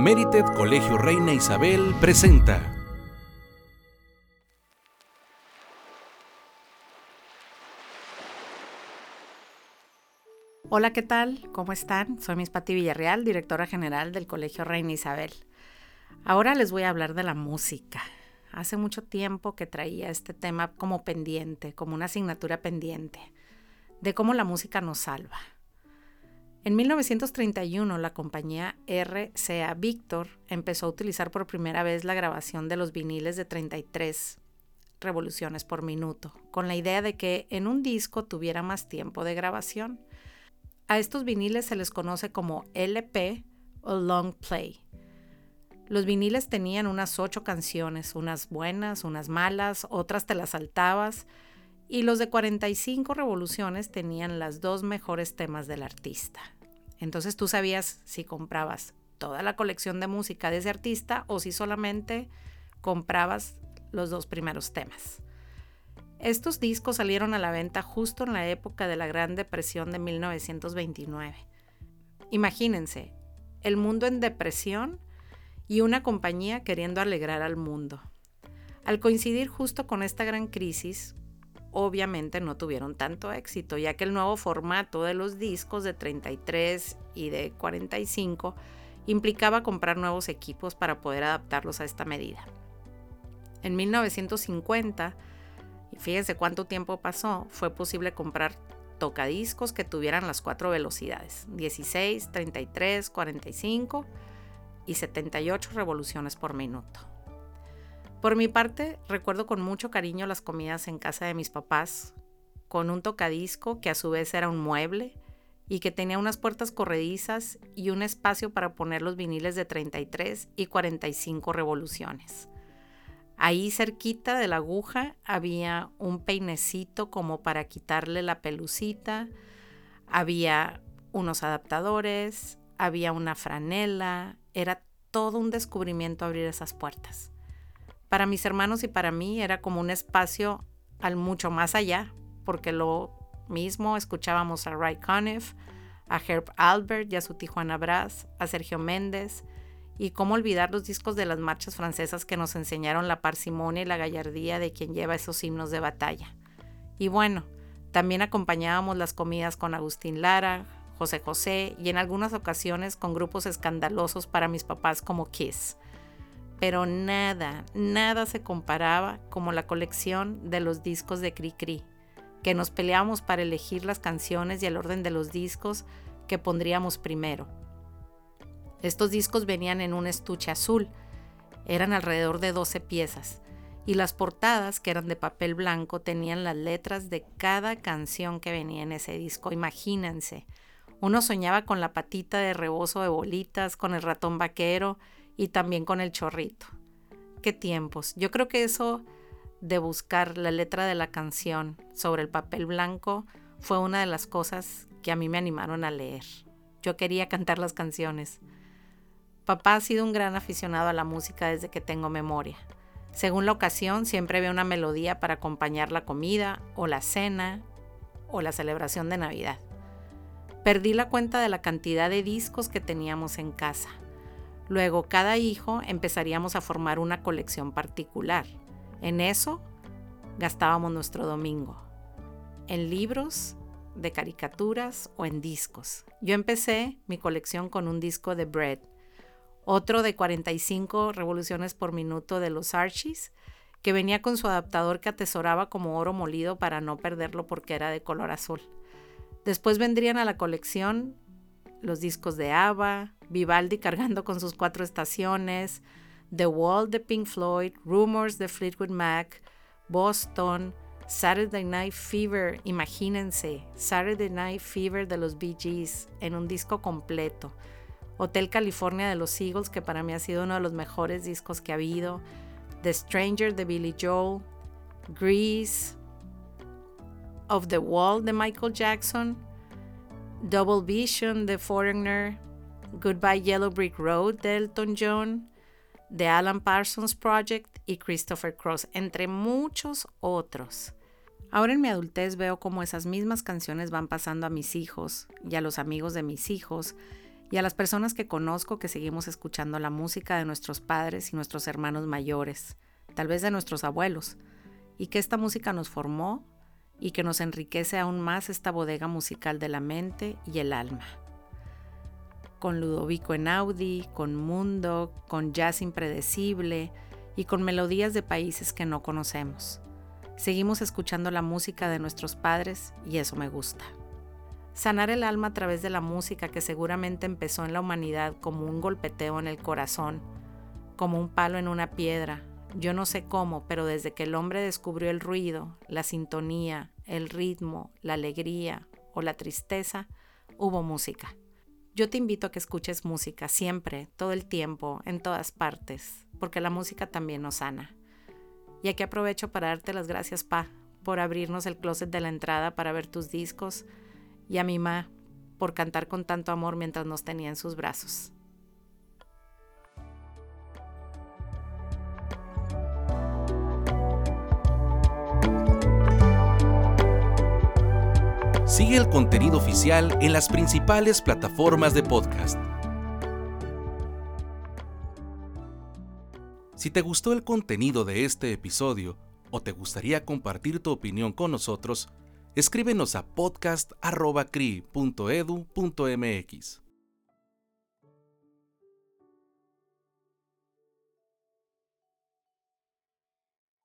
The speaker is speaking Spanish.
Merited Colegio Reina Isabel presenta. Hola, ¿qué tal? ¿Cómo están? Soy Miss Patti Villarreal, directora general del Colegio Reina Isabel. Ahora les voy a hablar de la música. Hace mucho tiempo que traía este tema como pendiente, como una asignatura pendiente, de cómo la música nos salva. En 1931, la compañía RCA Victor empezó a utilizar por primera vez la grabación de los viniles de 33 revoluciones por minuto, con la idea de que en un disco tuviera más tiempo de grabación. A estos viniles se les conoce como LP o Long Play. Los viniles tenían unas ocho canciones, unas buenas, unas malas, otras te las saltabas, y los de 45 revoluciones tenían las dos mejores temas del artista. Entonces tú sabías si comprabas toda la colección de música de ese artista o si solamente comprabas los dos primeros temas. Estos discos salieron a la venta justo en la época de la Gran Depresión de 1929. Imagínense, el mundo en depresión y una compañía queriendo alegrar al mundo. Al coincidir justo con esta gran crisis, obviamente no tuvieron tanto éxito, ya que el nuevo formato de los discos de 33 y de 45 implicaba comprar nuevos equipos para poder adaptarlos a esta medida. En 1950, y fíjense cuánto tiempo pasó, fue posible comprar tocadiscos que tuvieran las cuatro velocidades, 16, 33, 45 y 78 revoluciones por minuto. Por mi parte, recuerdo con mucho cariño las comidas en casa de mis papás, con un tocadisco que a su vez era un mueble y que tenía unas puertas corredizas y un espacio para poner los viniles de 33 y 45 revoluciones. Ahí cerquita de la aguja había un peinecito como para quitarle la pelucita, había unos adaptadores, había una franela, era todo un descubrimiento abrir esas puertas. Para mis hermanos y para mí era como un espacio al mucho más allá, porque lo mismo escuchábamos a Ray Conniff, a Herb Albert y a su Tijuana Brass, a Sergio Méndez, y cómo olvidar los discos de las marchas francesas que nos enseñaron la parsimonia y la gallardía de quien lleva esos himnos de batalla. Y bueno, también acompañábamos las comidas con Agustín Lara, José José y en algunas ocasiones con grupos escandalosos para mis papás como Kiss pero nada, nada se comparaba como la colección de los discos de Cri Cri, que nos peleábamos para elegir las canciones y el orden de los discos que pondríamos primero. Estos discos venían en un estuche azul, eran alrededor de 12 piezas, y las portadas, que eran de papel blanco, tenían las letras de cada canción que venía en ese disco. Imagínense, uno soñaba con la patita de rebozo de bolitas, con el ratón vaquero, y también con el chorrito. Qué tiempos. Yo creo que eso de buscar la letra de la canción sobre el papel blanco fue una de las cosas que a mí me animaron a leer. Yo quería cantar las canciones. Papá ha sido un gran aficionado a la música desde que tengo memoria. Según la ocasión, siempre ve una melodía para acompañar la comida o la cena o la celebración de Navidad. Perdí la cuenta de la cantidad de discos que teníamos en casa. Luego, cada hijo empezaríamos a formar una colección particular. En eso gastábamos nuestro domingo. En libros, de caricaturas o en discos. Yo empecé mi colección con un disco de Bread, otro de 45 revoluciones por minuto de los Archies, que venía con su adaptador que atesoraba como oro molido para no perderlo porque era de color azul. Después vendrían a la colección los discos de ABBA, Vivaldi cargando con sus cuatro estaciones, The Wall de Pink Floyd, Rumors de Fleetwood Mac, Boston, Saturday Night Fever, imagínense, Saturday Night Fever de los Bee Gees en un disco completo. Hotel California de los Eagles, que para mí ha sido uno de los mejores discos que ha habido. The Stranger de Billy Joel, Grease, Of the Wall de Michael Jackson, Double Vision de Foreigner, Goodbye Yellow Brick Road de Elton John, The Alan Parsons Project y Christopher Cross, entre muchos otros. Ahora en mi adultez veo cómo esas mismas canciones van pasando a mis hijos y a los amigos de mis hijos y a las personas que conozco que seguimos escuchando la música de nuestros padres y nuestros hermanos mayores, tal vez de nuestros abuelos, y que esta música nos formó y que nos enriquece aún más esta bodega musical de la mente y el alma. Con Ludovico Einaudi, con Mundo, con jazz impredecible y con melodías de países que no conocemos. Seguimos escuchando la música de nuestros padres y eso me gusta. Sanar el alma a través de la música que seguramente empezó en la humanidad como un golpeteo en el corazón, como un palo en una piedra. Yo no sé cómo, pero desde que el hombre descubrió el ruido, la sintonía, el ritmo, la alegría o la tristeza, hubo música. Yo te invito a que escuches música siempre, todo el tiempo, en todas partes, porque la música también nos sana. Y aquí aprovecho para darte las gracias, Pa, por abrirnos el closet de la entrada para ver tus discos, y a mi ma por cantar con tanto amor mientras nos tenía en sus brazos. Sigue el contenido oficial en las principales plataformas de podcast. Si te gustó el contenido de este episodio o te gustaría compartir tu opinión con nosotros, escríbenos a podcast.cri.edu.mx.